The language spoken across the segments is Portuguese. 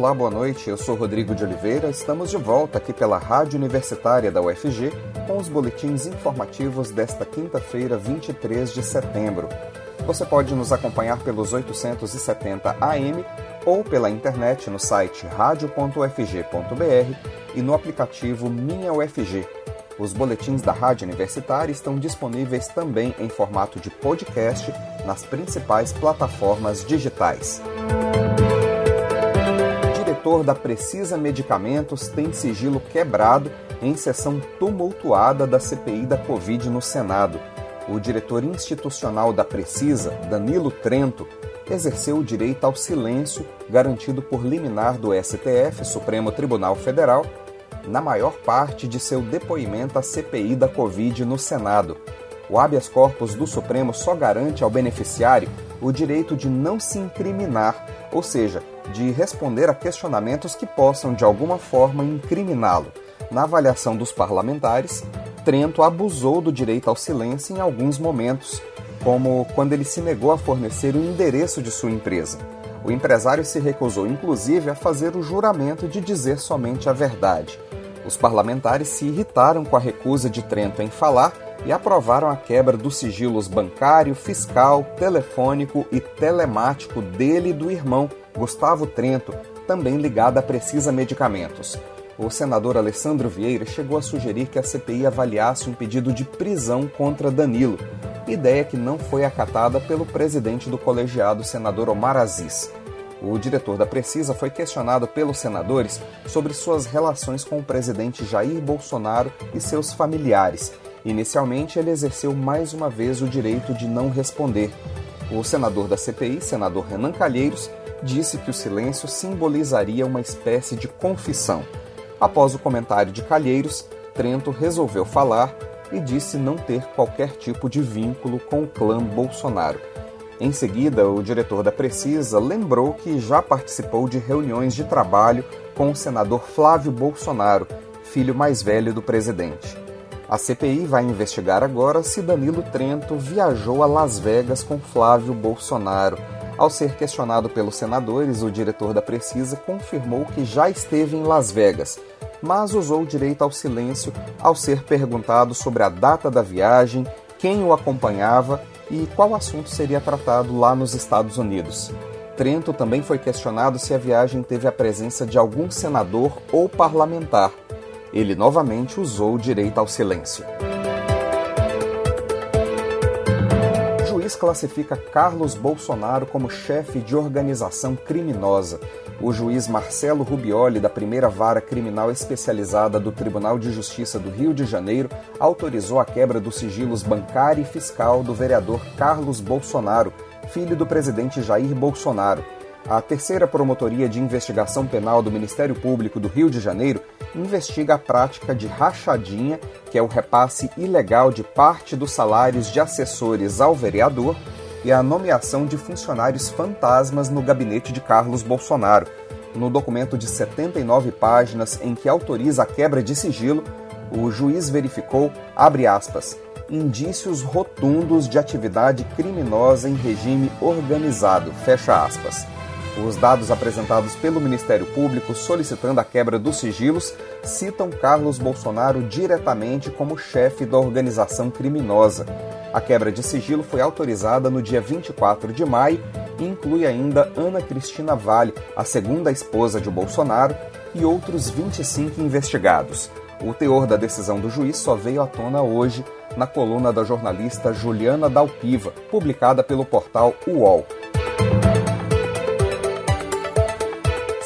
Olá, boa noite. Eu sou Rodrigo de Oliveira. Estamos de volta aqui pela Rádio Universitária da UFG com os boletins informativos desta quinta-feira, 23 de setembro. Você pode nos acompanhar pelos 870 AM ou pela internet no site radio.ufg.br e no aplicativo Minha UFG. Os boletins da Rádio Universitária estão disponíveis também em formato de podcast nas principais plataformas digitais diretor da Precisa Medicamentos tem sigilo quebrado em sessão tumultuada da CPI da Covid no Senado. O diretor institucional da Precisa, Danilo Trento, exerceu o direito ao silêncio garantido por liminar do STF, Supremo Tribunal Federal, na maior parte de seu depoimento à CPI da Covid no Senado. O habeas corpus do Supremo só garante ao beneficiário o direito de não se incriminar, ou seja, de responder a questionamentos que possam de alguma forma incriminá-lo. Na avaliação dos parlamentares, Trento abusou do direito ao silêncio em alguns momentos, como quando ele se negou a fornecer o endereço de sua empresa. O empresário se recusou, inclusive, a fazer o juramento de dizer somente a verdade. Os parlamentares se irritaram com a recusa de Trento em falar e aprovaram a quebra dos sigilos bancário, fiscal, telefônico e telemático dele e do irmão, Gustavo Trento, também ligado a Precisa Medicamentos. O senador Alessandro Vieira chegou a sugerir que a CPI avaliasse um pedido de prisão contra Danilo, ideia que não foi acatada pelo presidente do colegiado, senador Omar Aziz. O diretor da Precisa foi questionado pelos senadores sobre suas relações com o presidente Jair Bolsonaro e seus familiares. Inicialmente, ele exerceu mais uma vez o direito de não responder. O senador da CPI, senador Renan Calheiros, disse que o silêncio simbolizaria uma espécie de confissão. Após o comentário de Calheiros, Trento resolveu falar e disse não ter qualquer tipo de vínculo com o clã Bolsonaro. Em seguida, o diretor da Precisa lembrou que já participou de reuniões de trabalho com o senador Flávio Bolsonaro, filho mais velho do presidente. A CPI vai investigar agora se Danilo Trento viajou a Las Vegas com Flávio Bolsonaro ao ser questionado pelos senadores, o diretor da Precisa confirmou que já esteve em Las Vegas, mas usou o direito ao silêncio ao ser perguntado sobre a data da viagem, quem o acompanhava e qual assunto seria tratado lá nos Estados Unidos. Trento também foi questionado se a viagem teve a presença de algum senador ou parlamentar. Ele novamente usou o direito ao silêncio. Classifica Carlos Bolsonaro como chefe de organização criminosa. O juiz Marcelo Rubioli, da primeira vara criminal especializada do Tribunal de Justiça do Rio de Janeiro, autorizou a quebra dos sigilos bancário e fiscal do vereador Carlos Bolsonaro, filho do presidente Jair Bolsonaro. A terceira Promotoria de Investigação Penal do Ministério Público do Rio de Janeiro investiga a prática de rachadinha, que é o repasse ilegal de parte dos salários de assessores ao vereador, e a nomeação de funcionários fantasmas no gabinete de Carlos Bolsonaro. No documento de 79 páginas em que autoriza a quebra de sigilo, o juiz verificou, abre aspas, indícios rotundos de atividade criminosa em regime organizado, fecha aspas. Os dados apresentados pelo Ministério Público solicitando a quebra dos sigilos citam Carlos Bolsonaro diretamente como chefe da organização criminosa. A quebra de sigilo foi autorizada no dia 24 de maio e inclui ainda Ana Cristina Vale, a segunda esposa de Bolsonaro, e outros 25 investigados. O teor da decisão do juiz só veio à tona hoje na coluna da jornalista Juliana Dalpiva, publicada pelo portal UOL.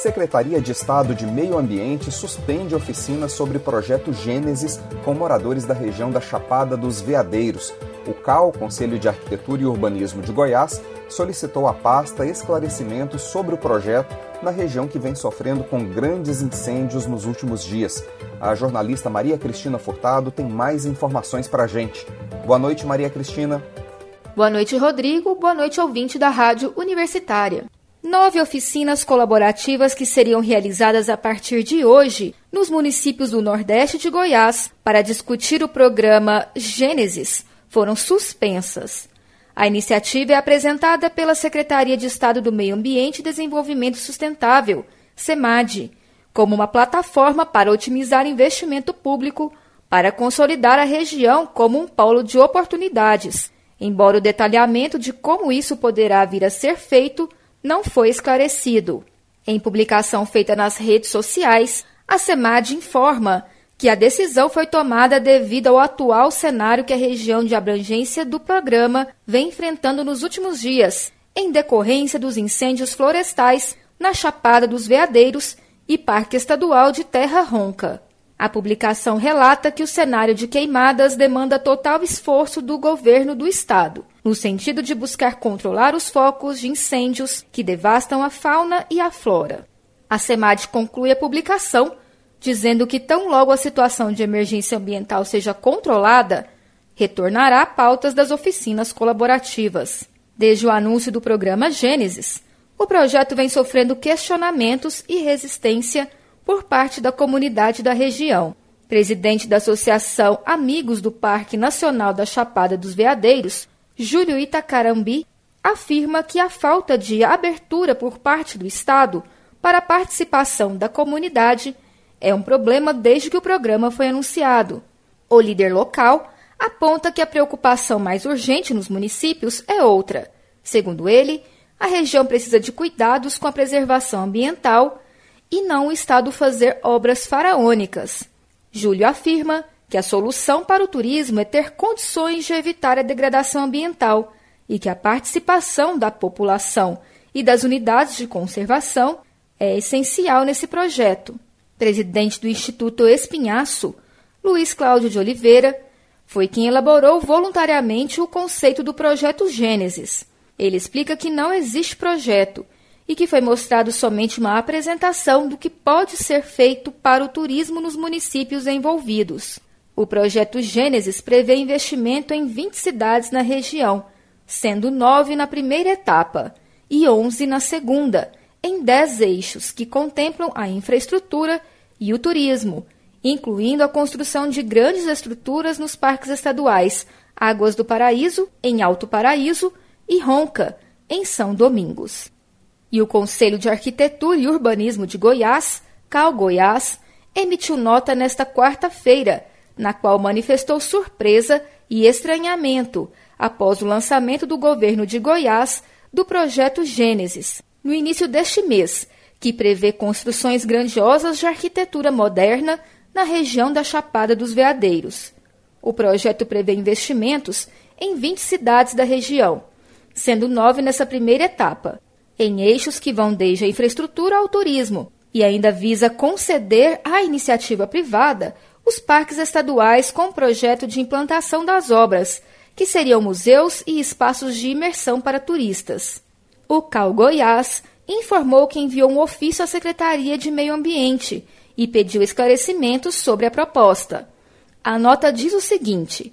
Secretaria de Estado de Meio Ambiente suspende oficinas sobre projeto Gênesis com moradores da região da Chapada dos Veadeiros. O CAL, Conselho de Arquitetura e Urbanismo de Goiás, solicitou à pasta esclarecimentos sobre o projeto na região que vem sofrendo com grandes incêndios nos últimos dias. A jornalista Maria Cristina Furtado tem mais informações para a gente. Boa noite, Maria Cristina. Boa noite, Rodrigo. Boa noite, ouvinte da Rádio Universitária nove oficinas colaborativas que seriam realizadas a partir de hoje nos municípios do Nordeste de Goiás para discutir o programa Gênesis foram suspensas. A iniciativa é apresentada pela Secretaria de Estado do Meio Ambiente e Desenvolvimento Sustentável, SEMAD, como uma plataforma para otimizar investimento público para consolidar a região como um polo de oportunidades, embora o detalhamento de como isso poderá vir a ser feito não foi esclarecido. Em publicação feita nas redes sociais, a SEMAD informa que a decisão foi tomada devido ao atual cenário que a região de abrangência do programa vem enfrentando nos últimos dias, em decorrência dos incêndios florestais na Chapada dos Veadeiros e Parque Estadual de Terra Ronca. A publicação relata que o cenário de queimadas demanda total esforço do governo do estado, no sentido de buscar controlar os focos de incêndios que devastam a fauna e a flora. A SEMAD conclui a publicação dizendo que tão logo a situação de emergência ambiental seja controlada, retornará a pautas das oficinas colaborativas. Desde o anúncio do programa Gênesis, o projeto vem sofrendo questionamentos e resistência por parte da comunidade da região. Presidente da Associação Amigos do Parque Nacional da Chapada dos Veadeiros, Júlio Itacarambi, afirma que a falta de abertura por parte do Estado para a participação da comunidade é um problema desde que o programa foi anunciado. O líder local aponta que a preocupação mais urgente nos municípios é outra. Segundo ele, a região precisa de cuidados com a preservação ambiental e não o Estado fazer obras faraônicas. Júlio afirma que a solução para o turismo é ter condições de evitar a degradação ambiental e que a participação da população e das unidades de conservação é essencial nesse projeto. Presidente do Instituto Espinhaço, Luiz Cláudio de Oliveira, foi quem elaborou voluntariamente o conceito do projeto Gênesis. Ele explica que não existe projeto e que foi mostrado somente uma apresentação do que pode ser feito para o turismo nos municípios envolvidos. O projeto Gênesis prevê investimento em 20 cidades na região, sendo nove na primeira etapa e 11 na segunda, em 10 eixos que contemplam a infraestrutura e o turismo, incluindo a construção de grandes estruturas nos parques estaduais Águas do Paraíso, em Alto Paraíso, e Ronca, em São Domingos. E o Conselho de Arquitetura e Urbanismo de Goiás, Cal Goiás, emitiu nota nesta quarta-feira, na qual manifestou surpresa e estranhamento após o lançamento do governo de Goiás do projeto Gênesis, no início deste mês, que prevê construções grandiosas de arquitetura moderna na região da Chapada dos Veadeiros. O projeto prevê investimentos em 20 cidades da região, sendo nove nessa primeira etapa, em eixos que vão desde a infraestrutura ao turismo, e ainda visa conceder à iniciativa privada os parques estaduais com projeto de implantação das obras, que seriam museus e espaços de imersão para turistas. O CAL Goiás informou que enviou um ofício à Secretaria de Meio Ambiente e pediu esclarecimentos sobre a proposta. A nota diz o seguinte: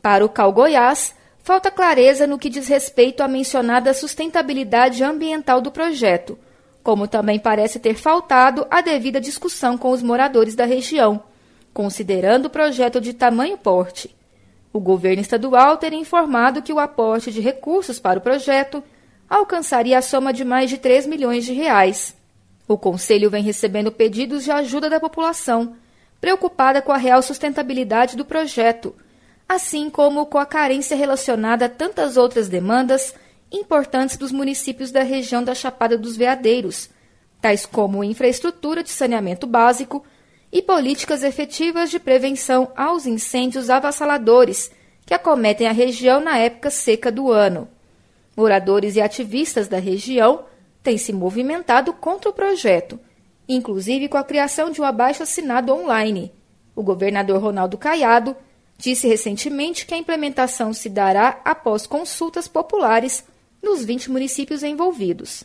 para o CAL Goiás, falta clareza no que diz respeito à mencionada sustentabilidade ambiental do projeto, como também parece ter faltado a devida discussão com os moradores da região, considerando o projeto de tamanho porte. O governo estadual teria informado que o aporte de recursos para o projeto alcançaria a soma de mais de 3 milhões de reais. O Conselho vem recebendo pedidos de ajuda da população, preocupada com a real sustentabilidade do projeto, assim como com a carência relacionada a tantas outras demandas importantes dos municípios da região da Chapada dos Veadeiros, tais como infraestrutura de saneamento básico e políticas efetivas de prevenção aos incêndios avassaladores que acometem a região na época seca do ano. Moradores e ativistas da região têm se movimentado contra o projeto, inclusive com a criação de um abaixo-assinado online. O governador Ronaldo Caiado disse recentemente que a implementação se dará após consultas populares nos 20 municípios envolvidos.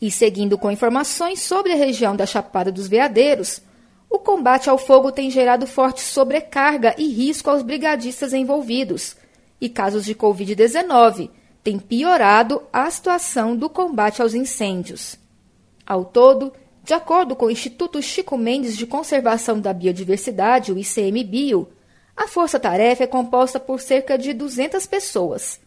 E seguindo com informações sobre a região da Chapada dos Veadeiros, o combate ao fogo tem gerado forte sobrecarga e risco aos brigadistas envolvidos, e casos de Covid-19 têm piorado a situação do combate aos incêndios. Ao todo, de acordo com o Instituto Chico Mendes de Conservação da Biodiversidade, o ICMBio, a força-tarefa é composta por cerca de 200 pessoas,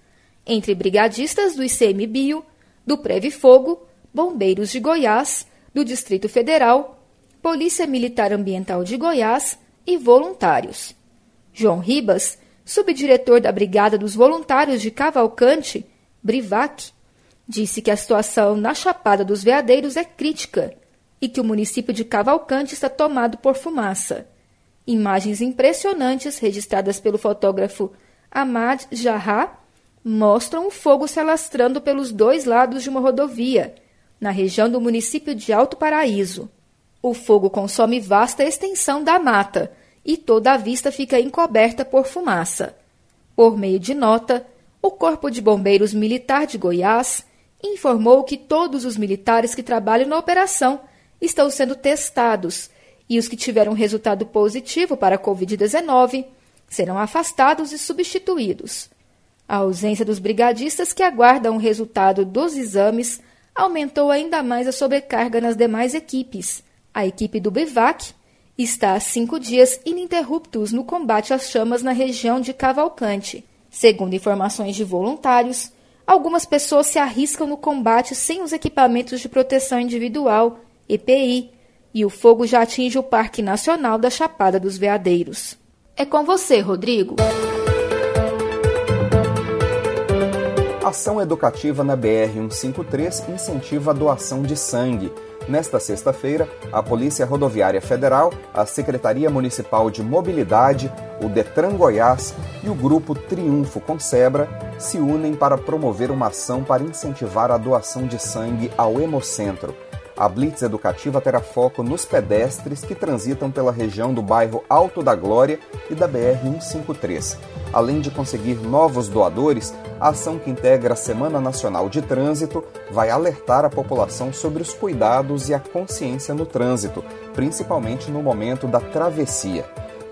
entre brigadistas do ICMBio, do Preve Fogo, bombeiros de Goiás, do Distrito Federal, Polícia Militar Ambiental de Goiás e voluntários. João Ribas, subdiretor da Brigada dos Voluntários de Cavalcante, Brivac, disse que a situação na Chapada dos Veadeiros é crítica e que o município de Cavalcante está tomado por fumaça. Imagens impressionantes registradas pelo fotógrafo Ahmad Jarrah mostram o fogo se alastrando pelos dois lados de uma rodovia, na região do município de Alto Paraíso. O fogo consome vasta extensão da mata e toda a vista fica encoberta por fumaça. Por meio de nota, o Corpo de Bombeiros Militar de Goiás informou que todos os militares que trabalham na operação estão sendo testados e os que tiveram resultado positivo para a Covid-19 serão afastados e substituídos. A ausência dos brigadistas que aguardam o resultado dos exames aumentou ainda mais a sobrecarga nas demais equipes. A equipe do BIVAC está há cinco dias ininterruptos no combate às chamas na região de Cavalcante. Segundo informações de voluntários, algumas pessoas se arriscam no combate sem os equipamentos de proteção individual, EPI, e o fogo já atinge o Parque Nacional da Chapada dos Veadeiros. É com você, Rodrigo. Ação educativa na BR-153 incentiva a doação de sangue. Nesta sexta-feira, a Polícia Rodoviária Federal, a Secretaria Municipal de Mobilidade, o Detran Goiás e o Grupo Triunfo Consebra se unem para promover uma ação para incentivar a doação de sangue ao Hemocentro. A Blitz Educativa terá foco nos pedestres que transitam pela região do bairro Alto da Glória e da BR-153. Além de conseguir novos doadores, a ação que integra a Semana Nacional de Trânsito vai alertar a população sobre os cuidados e a consciência no trânsito, principalmente no momento da travessia.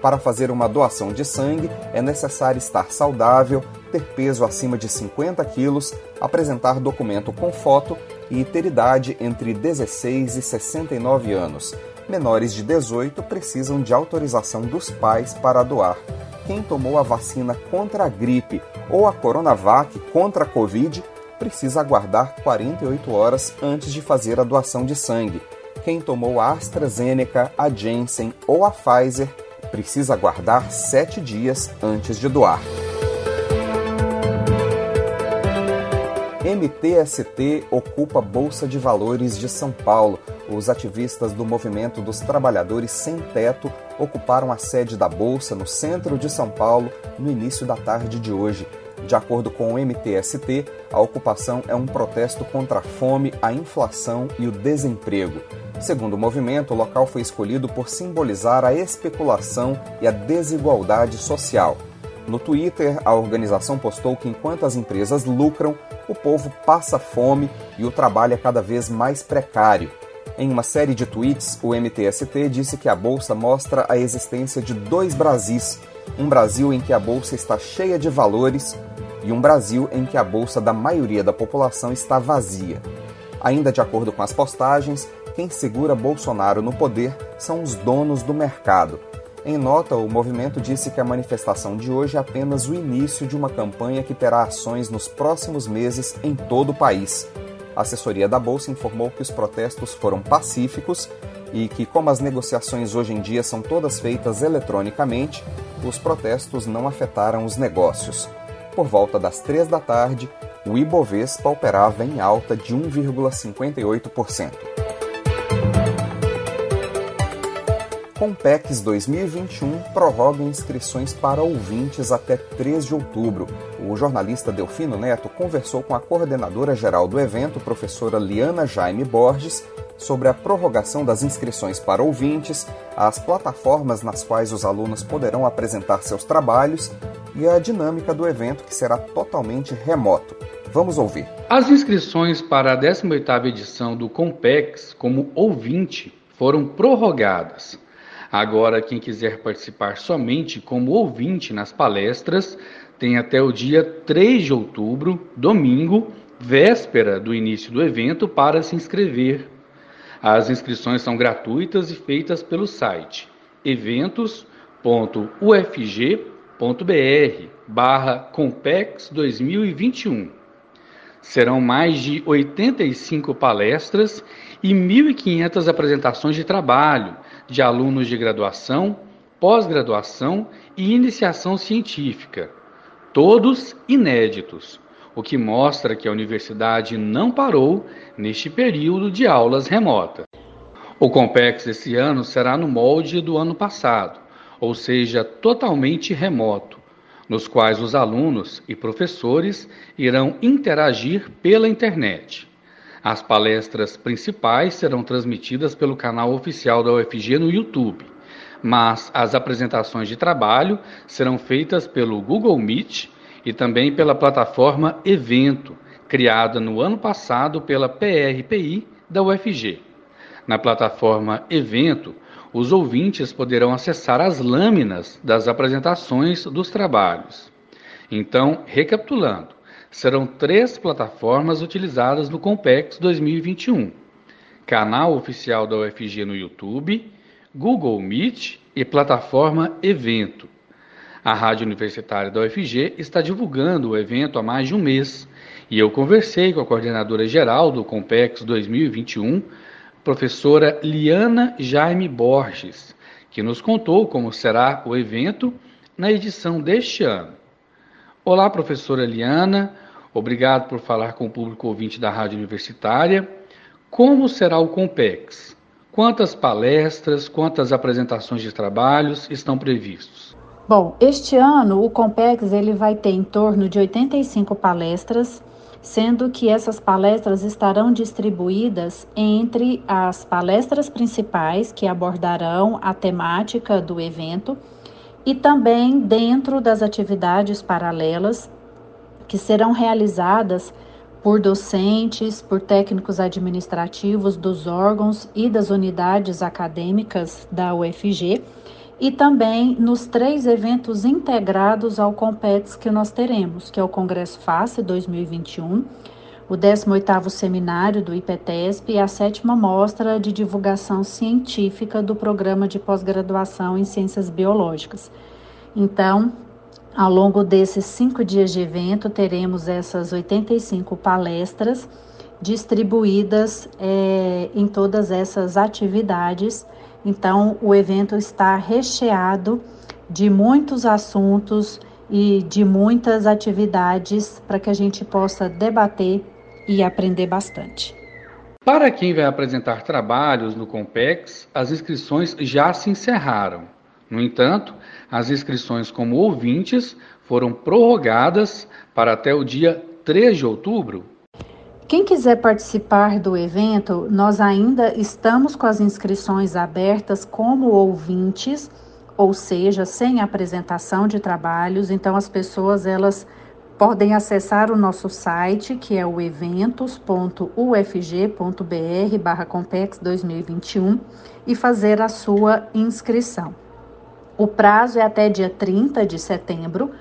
Para fazer uma doação de sangue, é necessário estar saudável, ter peso acima de 50 quilos, apresentar documento com foto e ter idade entre 16 e 69 anos. Menores de 18 precisam de autorização dos pais para doar. Quem tomou a vacina contra a gripe ou a Coronavac contra a Covid precisa aguardar 48 horas antes de fazer a doação de sangue. Quem tomou a AstraZeneca, a Janssen ou a Pfizer precisa aguardar 7 dias antes de doar. MTST ocupa Bolsa de Valores de São Paulo. Os ativistas do Movimento dos Trabalhadores Sem Teto ocuparam a sede da Bolsa no centro de São Paulo no início da tarde de hoje. De acordo com o MTST, a ocupação é um protesto contra a fome, a inflação e o desemprego. Segundo o movimento, o local foi escolhido por simbolizar a especulação e a desigualdade social. No Twitter, a organização postou que enquanto as empresas lucram, o povo passa fome e o trabalho é cada vez mais precário. Em uma série de tweets, o MTST disse que a bolsa mostra a existência de dois Brasis: um Brasil em que a bolsa está cheia de valores e um Brasil em que a bolsa da maioria da população está vazia. Ainda de acordo com as postagens, quem segura Bolsonaro no poder são os donos do mercado, em nota, o movimento disse que a manifestação de hoje é apenas o início de uma campanha que terá ações nos próximos meses em todo o país. A assessoria da Bolsa informou que os protestos foram pacíficos e que, como as negociações hoje em dia são todas feitas eletronicamente, os protestos não afetaram os negócios. Por volta das três da tarde, o Ibovespa operava em alta de 1,58%. Compex 2021 prorroga inscrições para ouvintes até 3 de outubro. O jornalista Delfino Neto conversou com a coordenadora geral do evento, professora Liana Jaime Borges, sobre a prorrogação das inscrições para ouvintes, as plataformas nas quais os alunos poderão apresentar seus trabalhos e a dinâmica do evento que será totalmente remoto. Vamos ouvir. As inscrições para a 18ª edição do Compex como ouvinte foram prorrogadas. Agora, quem quiser participar somente como ouvinte nas palestras, tem até o dia 3 de outubro, domingo, véspera do início do evento, para se inscrever. As inscrições são gratuitas e feitas pelo site eventos.ufg.br barra Compex 2021. Serão mais de 85 palestras e 1.500 apresentações de trabalho de alunos de graduação, pós-graduação e iniciação científica, todos inéditos, o que mostra que a universidade não parou neste período de aulas remotas. O Compex esse ano será no molde do ano passado, ou seja, totalmente remoto, nos quais os alunos e professores irão interagir pela internet. As palestras principais serão transmitidas pelo canal oficial da UFG no YouTube, mas as apresentações de trabalho serão feitas pelo Google Meet e também pela plataforma Evento, criada no ano passado pela PRPI da UFG. Na plataforma Evento, os ouvintes poderão acessar as lâminas das apresentações dos trabalhos. Então, recapitulando, serão três plataformas utilizadas no Compex 2021: canal oficial da UFG no YouTube, Google Meet e plataforma Evento. A Rádio Universitária da UFG está divulgando o evento há mais de um mês e eu conversei com a coordenadora geral do Compex 2021, professora Liana Jaime Borges, que nos contou como será o evento na edição deste ano. Olá, professora Liana, obrigado por falar com o público ouvinte da Rádio Universitária. Como será o Compex? Quantas palestras, quantas apresentações de trabalhos estão previstos? Bom, este ano o Compex ele vai ter em torno de 85 palestras sendo que essas palestras estarão distribuídas entre as palestras principais, que abordarão a temática do evento, e também dentro das atividades paralelas, que serão realizadas por docentes, por técnicos administrativos dos órgãos e das unidades acadêmicas da UFG e também nos três eventos integrados ao Competes que nós teremos, que é o Congresso FACE 2021, o 18º Seminário do IPTESP e a sétima Mostra de Divulgação Científica do Programa de Pós-Graduação em Ciências Biológicas. Então, ao longo desses cinco dias de evento, teremos essas 85 palestras distribuídas é, em todas essas atividades então, o evento está recheado de muitos assuntos e de muitas atividades para que a gente possa debater e aprender bastante. Para quem vai apresentar trabalhos no Compex, as inscrições já se encerraram. No entanto, as inscrições como ouvintes foram prorrogadas para até o dia 3 de outubro quem quiser participar do evento, nós ainda estamos com as inscrições abertas como ouvintes, ou seja, sem apresentação de trabalhos. Então as pessoas elas podem acessar o nosso site, que é o eventos.ufg.br/compex 2021 e fazer a sua inscrição. O prazo é até dia 30 de setembro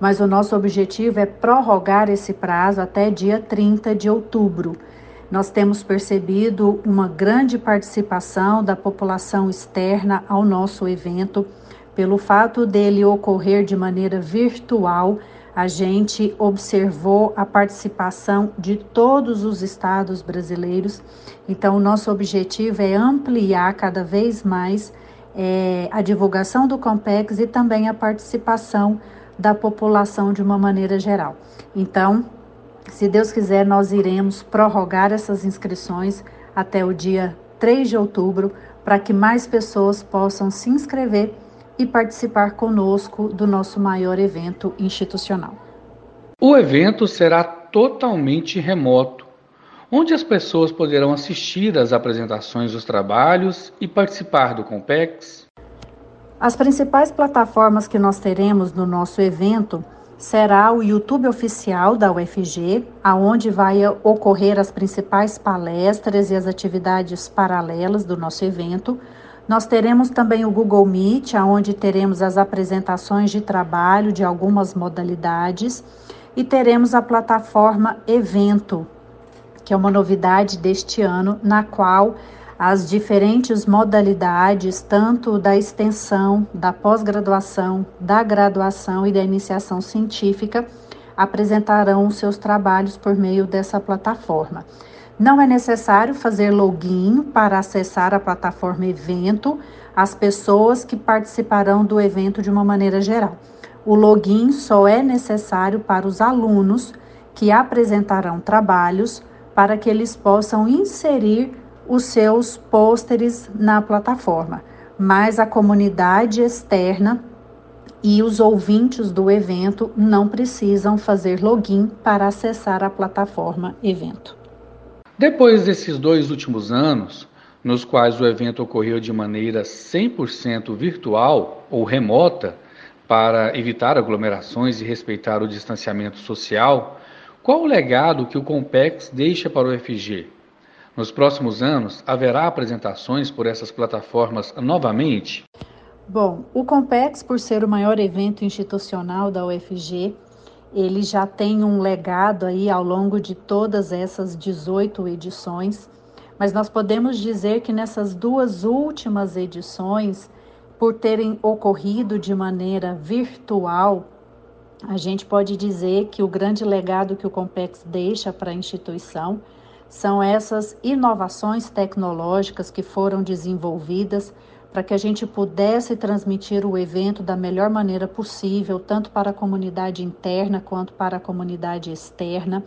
mas o nosso objetivo é prorrogar esse prazo até dia 30 de outubro. Nós temos percebido uma grande participação da população externa ao nosso evento. Pelo fato dele ocorrer de maneira virtual, a gente observou a participação de todos os estados brasileiros. Então, o nosso objetivo é ampliar cada vez mais é, a divulgação do Compex e também a participação da população de uma maneira geral. Então, se Deus quiser, nós iremos prorrogar essas inscrições até o dia 3 de outubro para que mais pessoas possam se inscrever e participar conosco do nosso maior evento institucional. O evento será totalmente remoto, onde as pessoas poderão assistir às apresentações dos trabalhos e participar do Compex, as principais plataformas que nós teremos no nosso evento será o YouTube oficial da UFG, aonde vai ocorrer as principais palestras e as atividades paralelas do nosso evento. Nós teremos também o Google Meet, aonde teremos as apresentações de trabalho de algumas modalidades e teremos a plataforma Evento, que é uma novidade deste ano, na qual as diferentes modalidades, tanto da extensão, da pós-graduação, da graduação e da iniciação científica, apresentarão seus trabalhos por meio dessa plataforma. Não é necessário fazer login para acessar a plataforma evento as pessoas que participarão do evento de uma maneira geral. O login só é necessário para os alunos que apresentarão trabalhos para que eles possam inserir os seus pôsteres na plataforma, mas a comunidade externa e os ouvintes do evento não precisam fazer login para acessar a plataforma evento. Depois desses dois últimos anos, nos quais o evento ocorreu de maneira 100% virtual ou remota, para evitar aglomerações e respeitar o distanciamento social, qual o legado que o Compex deixa para o UFG? Nos próximos anos, haverá apresentações por essas plataformas novamente? Bom, o Compex, por ser o maior evento institucional da UFG, ele já tem um legado aí ao longo de todas essas 18 edições, mas nós podemos dizer que nessas duas últimas edições, por terem ocorrido de maneira virtual, a gente pode dizer que o grande legado que o Compex deixa para a instituição são essas inovações tecnológicas que foram desenvolvidas para que a gente pudesse transmitir o evento da melhor maneira possível, tanto para a comunidade interna quanto para a comunidade externa.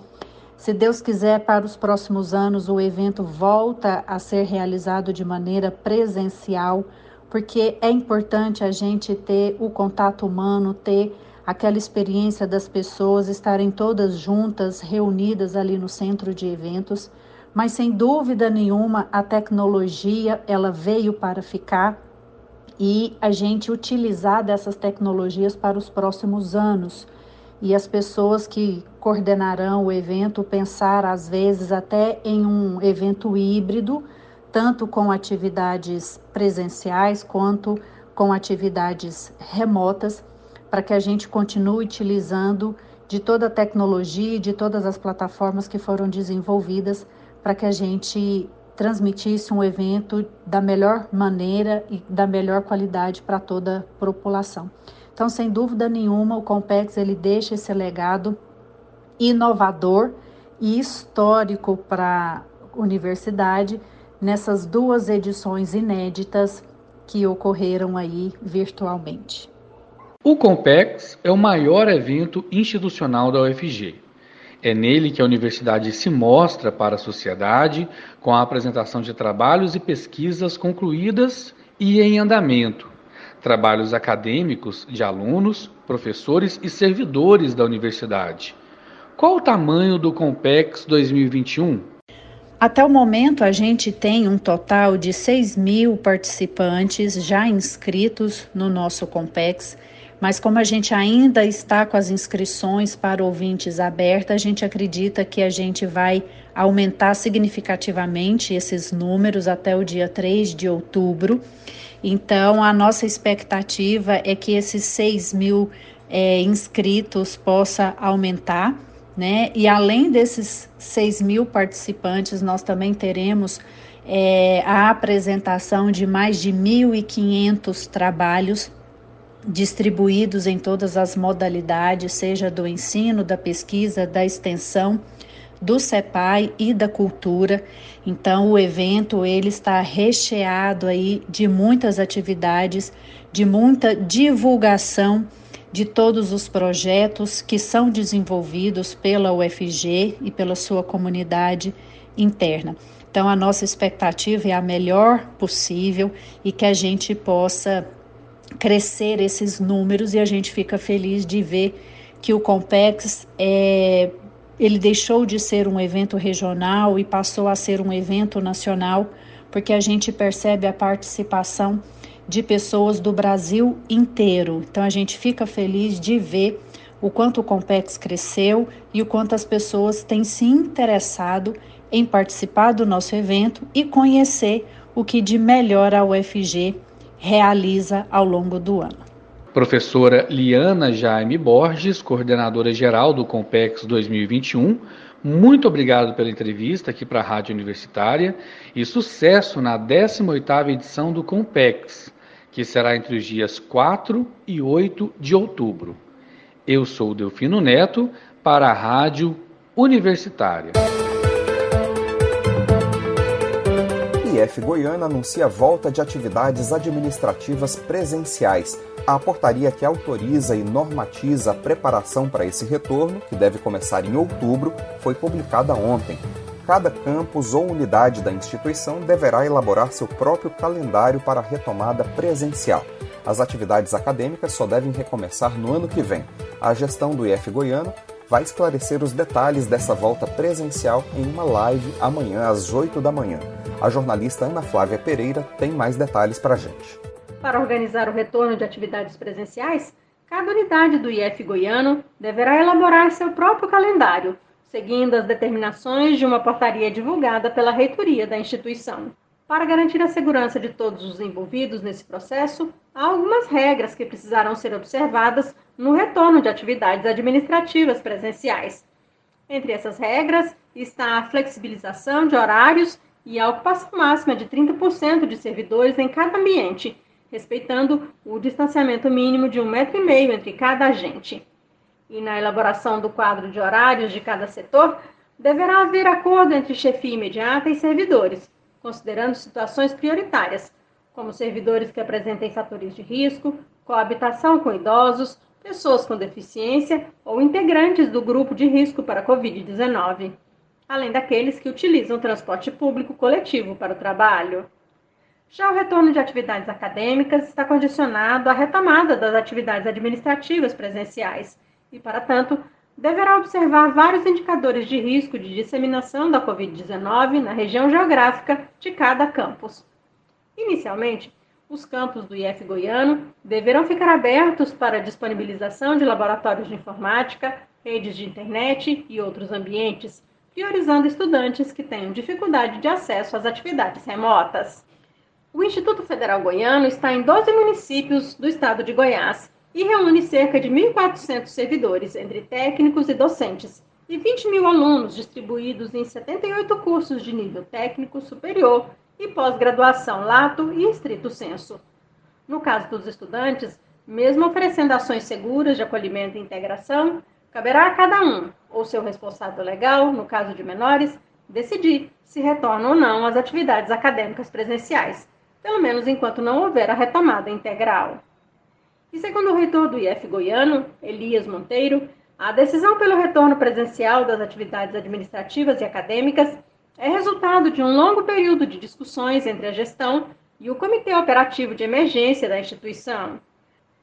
Se Deus quiser, para os próximos anos, o evento volta a ser realizado de maneira presencial, porque é importante a gente ter o contato humano, ter aquela experiência das pessoas estarem todas juntas, reunidas ali no centro de eventos mas sem dúvida nenhuma a tecnologia ela veio para ficar e a gente utilizar dessas tecnologias para os próximos anos. E as pessoas que coordenarão o evento pensar às vezes até em um evento híbrido, tanto com atividades presenciais quanto com atividades remotas, para que a gente continue utilizando de toda a tecnologia e de todas as plataformas que foram desenvolvidas para que a gente transmitisse um evento da melhor maneira e da melhor qualidade para toda a população. Então, sem dúvida nenhuma, o Compex ele deixa esse legado inovador e histórico para a universidade nessas duas edições inéditas que ocorreram aí virtualmente. O Compex é o maior evento institucional da UFG é nele que a universidade se mostra para a sociedade com a apresentação de trabalhos e pesquisas concluídas e em andamento, trabalhos acadêmicos de alunos, professores e servidores da universidade. Qual o tamanho do Compex 2021? Até o momento, a gente tem um total de 6 mil participantes já inscritos no nosso Compex mas como a gente ainda está com as inscrições para ouvintes abertas, a gente acredita que a gente vai aumentar significativamente esses números até o dia 3 de outubro. Então, a nossa expectativa é que esses 6 mil é, inscritos possa aumentar, né? E além desses 6 mil participantes, nós também teremos é, a apresentação de mais de 1.500 trabalhos distribuídos em todas as modalidades, seja do ensino, da pesquisa, da extensão, do CEPAI e da cultura. Então o evento ele está recheado aí de muitas atividades, de muita divulgação de todos os projetos que são desenvolvidos pela UFG e pela sua comunidade interna. Então a nossa expectativa é a melhor possível e que a gente possa crescer esses números e a gente fica feliz de ver que o Compex é, ele deixou de ser um evento regional e passou a ser um evento nacional, porque a gente percebe a participação de pessoas do Brasil inteiro. Então a gente fica feliz de ver o quanto o Compex cresceu e o quanto as pessoas têm se interessado em participar do nosso evento e conhecer o que de melhor a UFG realiza ao longo do ano. Professora Liana Jaime Borges, coordenadora geral do Compex 2021, muito obrigado pela entrevista aqui para a Rádio Universitária e sucesso na 18ª edição do Compex, que será entre os dias 4 e 8 de outubro. Eu sou Delfino Neto, para a Rádio Universitária. IF Goiânia anuncia a volta de atividades administrativas presenciais. A portaria que autoriza e normatiza a preparação para esse retorno, que deve começar em outubro, foi publicada ontem. Cada campus ou unidade da instituição deverá elaborar seu próprio calendário para a retomada presencial. As atividades acadêmicas só devem recomeçar no ano que vem. A gestão do IF Goiano vai esclarecer os detalhes dessa volta presencial em uma live amanhã às 8 da manhã. A jornalista Ana Flávia Pereira tem mais detalhes para a gente. Para organizar o retorno de atividades presenciais, cada unidade do IF Goiano deverá elaborar seu próprio calendário, seguindo as determinações de uma portaria divulgada pela reitoria da instituição. Para garantir a segurança de todos os envolvidos nesse processo, há algumas regras que precisarão ser observadas no retorno de atividades administrativas presenciais. Entre essas regras está a flexibilização de horários e a ocupação máxima de 30% de servidores em cada ambiente, respeitando o distanciamento mínimo de um metro e meio entre cada agente. E na elaboração do quadro de horários de cada setor, deverá haver acordo entre chefia imediata e servidores considerando situações prioritárias, como servidores que apresentem fatores de risco, coabitação com idosos, pessoas com deficiência ou integrantes do grupo de risco para a Covid-19, além daqueles que utilizam transporte público coletivo para o trabalho. Já o retorno de atividades acadêmicas está condicionado à retomada das atividades administrativas presenciais e, para tanto, deverá observar vários indicadores de risco de disseminação da Covid-19 na região geográfica de cada campus. Inicialmente, os campos do IF Goiano deverão ficar abertos para disponibilização de laboratórios de informática, redes de internet e outros ambientes, priorizando estudantes que tenham dificuldade de acesso às atividades remotas. O Instituto Federal Goiano está em 12 municípios do estado de Goiás e reúne cerca de 1.400 servidores, entre técnicos e docentes, e 20 mil alunos distribuídos em 78 cursos de nível técnico superior e pós-graduação lato e estrito senso. No caso dos estudantes, mesmo oferecendo ações seguras de acolhimento e integração, caberá a cada um, ou seu responsável legal, no caso de menores, decidir se retornam ou não às atividades acadêmicas presenciais, pelo menos enquanto não houver a retomada integral. E segundo o reitor do IF Goiano, Elias Monteiro, a decisão pelo retorno presencial das atividades administrativas e acadêmicas é resultado de um longo período de discussões entre a gestão e o Comitê Operativo de Emergência da instituição.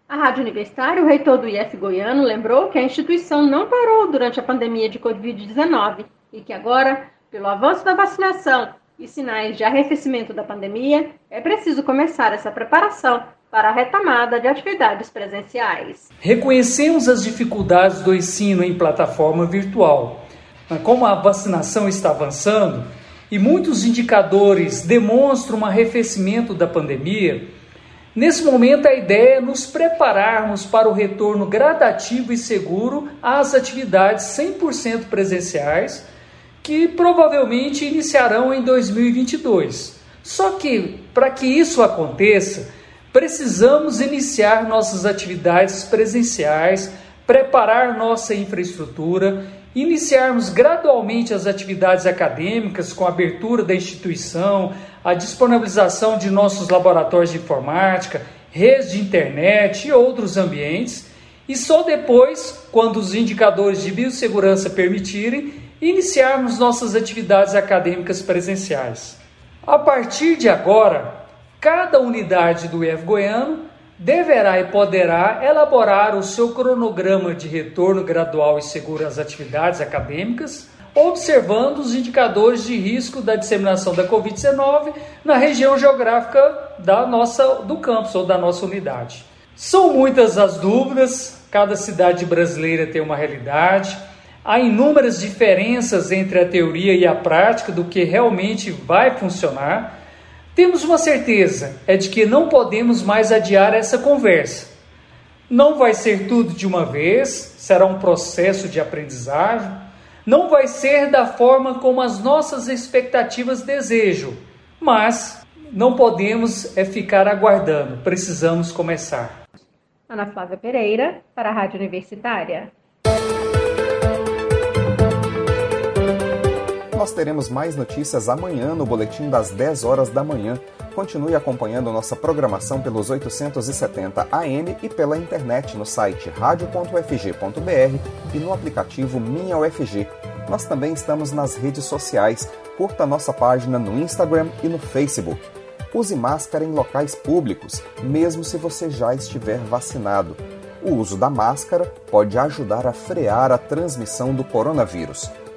A Rádio Universitária, o reitor do IF Goiano, lembrou que a instituição não parou durante a pandemia de Covid-19 e que agora, pelo avanço da vacinação e sinais de arrefecimento da pandemia, é preciso começar essa preparação para a retomada de atividades presenciais. Reconhecemos as dificuldades do ensino em plataforma virtual. Como a vacinação está avançando e muitos indicadores demonstram um arrefecimento da pandemia, nesse momento a ideia é nos prepararmos para o retorno gradativo e seguro às atividades 100% presenciais, que provavelmente iniciarão em 2022. Só que, para que isso aconteça, precisamos iniciar nossas atividades presenciais, preparar nossa infraestrutura, iniciarmos gradualmente as atividades acadêmicas com a abertura da instituição, a disponibilização de nossos laboratórios de informática, redes de internet e outros ambientes, e só depois, quando os indicadores de biossegurança permitirem, iniciarmos nossas atividades acadêmicas presenciais. A partir de agora, Cada unidade do IF Goiano deverá e poderá elaborar o seu cronograma de retorno gradual e seguro às atividades acadêmicas, observando os indicadores de risco da disseminação da Covid-19 na região geográfica da nossa do campus ou da nossa unidade. São muitas as dúvidas, cada cidade brasileira tem uma realidade. Há inúmeras diferenças entre a teoria e a prática do que realmente vai funcionar. Temos uma certeza, é de que não podemos mais adiar essa conversa. Não vai ser tudo de uma vez, será um processo de aprendizagem. Não vai ser da forma como as nossas expectativas desejam, mas não podemos é ficar aguardando, precisamos começar. Ana Flávia Pereira, para a Rádio Universitária. Nós teremos mais notícias amanhã no boletim das 10 horas da manhã. Continue acompanhando nossa programação pelos 870 AM e pela internet no site radio.ufg.br e no aplicativo Minha UFG. Nós também estamos nas redes sociais. Curta nossa página no Instagram e no Facebook. Use máscara em locais públicos, mesmo se você já estiver vacinado. O uso da máscara pode ajudar a frear a transmissão do coronavírus.